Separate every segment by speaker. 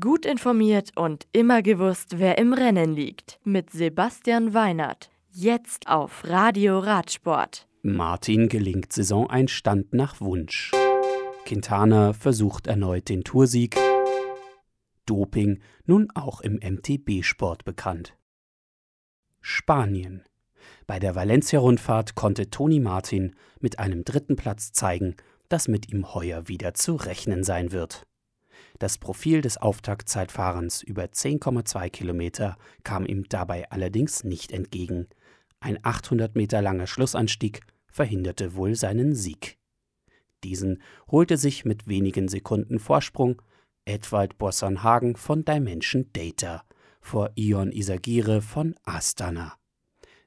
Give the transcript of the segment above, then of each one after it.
Speaker 1: Gut informiert und immer gewusst, wer im Rennen liegt. Mit Sebastian Weinert. Jetzt auf Radio Radsport.
Speaker 2: Martin gelingt Saisoneinstand nach Wunsch. Quintana versucht erneut den Toursieg. Doping nun auch im MTB-Sport bekannt. Spanien. Bei der Valencia-Rundfahrt konnte Toni Martin mit einem dritten Platz zeigen, dass mit ihm heuer wieder zu rechnen sein wird. Das Profil des Auftaktzeitfahrens über 10,2 Kilometer kam ihm dabei allerdings nicht entgegen. Ein 800 Meter langer Schlussanstieg verhinderte wohl seinen Sieg. Diesen holte sich mit wenigen Sekunden Vorsprung Edwald Bossernhagen von Dimension Data vor Ion Isagire von Astana.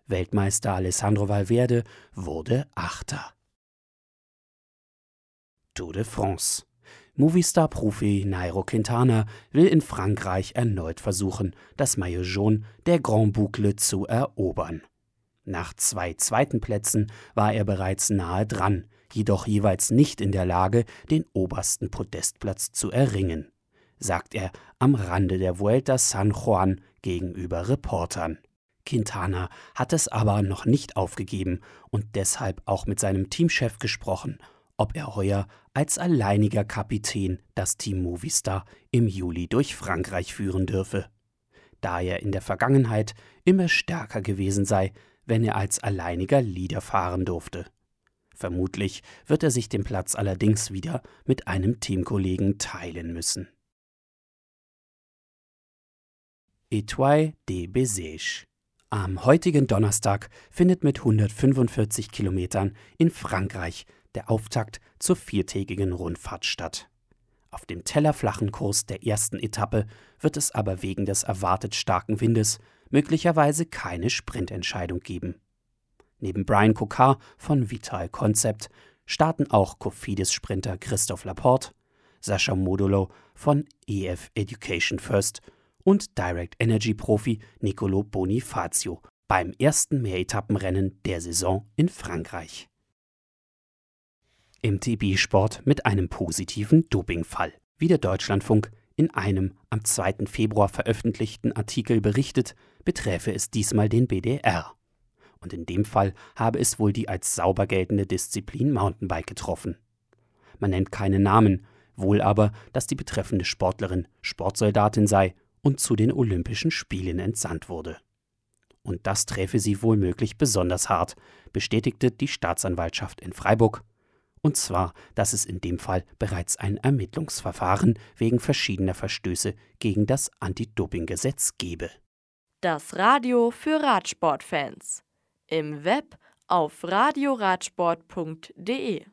Speaker 2: Weltmeister Alessandro Valverde wurde Achter. Tour de France Movistar-Profi Nairo Quintana will in Frankreich erneut versuchen, das Maillot jaune der Grand Boucle zu erobern. Nach zwei zweiten Plätzen war er bereits nahe dran, jedoch jeweils nicht in der Lage, den obersten Podestplatz zu erringen, sagt er am Rande der Vuelta San Juan gegenüber Reportern. Quintana hat es aber noch nicht aufgegeben und deshalb auch mit seinem Teamchef gesprochen ob er heuer als alleiniger Kapitän das Team Movistar im Juli durch Frankreich führen dürfe. Da er in der Vergangenheit immer stärker gewesen sei, wenn er als alleiniger Leader fahren durfte. Vermutlich wird er sich den Platz allerdings wieder mit einem Teamkollegen teilen müssen. Etoile de Bézège am heutigen Donnerstag findet mit 145 Kilometern in Frankreich der Auftakt zur viertägigen Rundfahrt statt. Auf dem tellerflachen Kurs der ersten Etappe wird es aber wegen des erwartet starken Windes möglicherweise keine Sprintentscheidung geben. Neben Brian Kokar von Vital Concept starten auch Cofidis-Sprinter Christoph Laporte, Sascha Modulo von EF Education First und Direct Energy Profi Nicolo Bonifazio beim ersten Mehretappenrennen der Saison in Frankreich. MTB-Sport mit einem positiven Dopingfall. Wie der Deutschlandfunk in einem am 2. Februar veröffentlichten Artikel berichtet, beträfe es diesmal den BDR. Und in dem Fall habe es wohl die als sauber geltende Disziplin Mountainbike getroffen. Man nennt keine Namen, wohl aber, dass die betreffende Sportlerin Sportsoldatin sei und zu den Olympischen Spielen entsandt wurde. Und das träfe sie wohl möglich besonders hart, bestätigte die Staatsanwaltschaft in Freiburg und zwar, dass es in dem Fall bereits ein Ermittlungsverfahren wegen verschiedener Verstöße gegen das Anti-Doping-Gesetz gebe.
Speaker 1: Das Radio für Radsportfans. Im Web auf radioradsport.de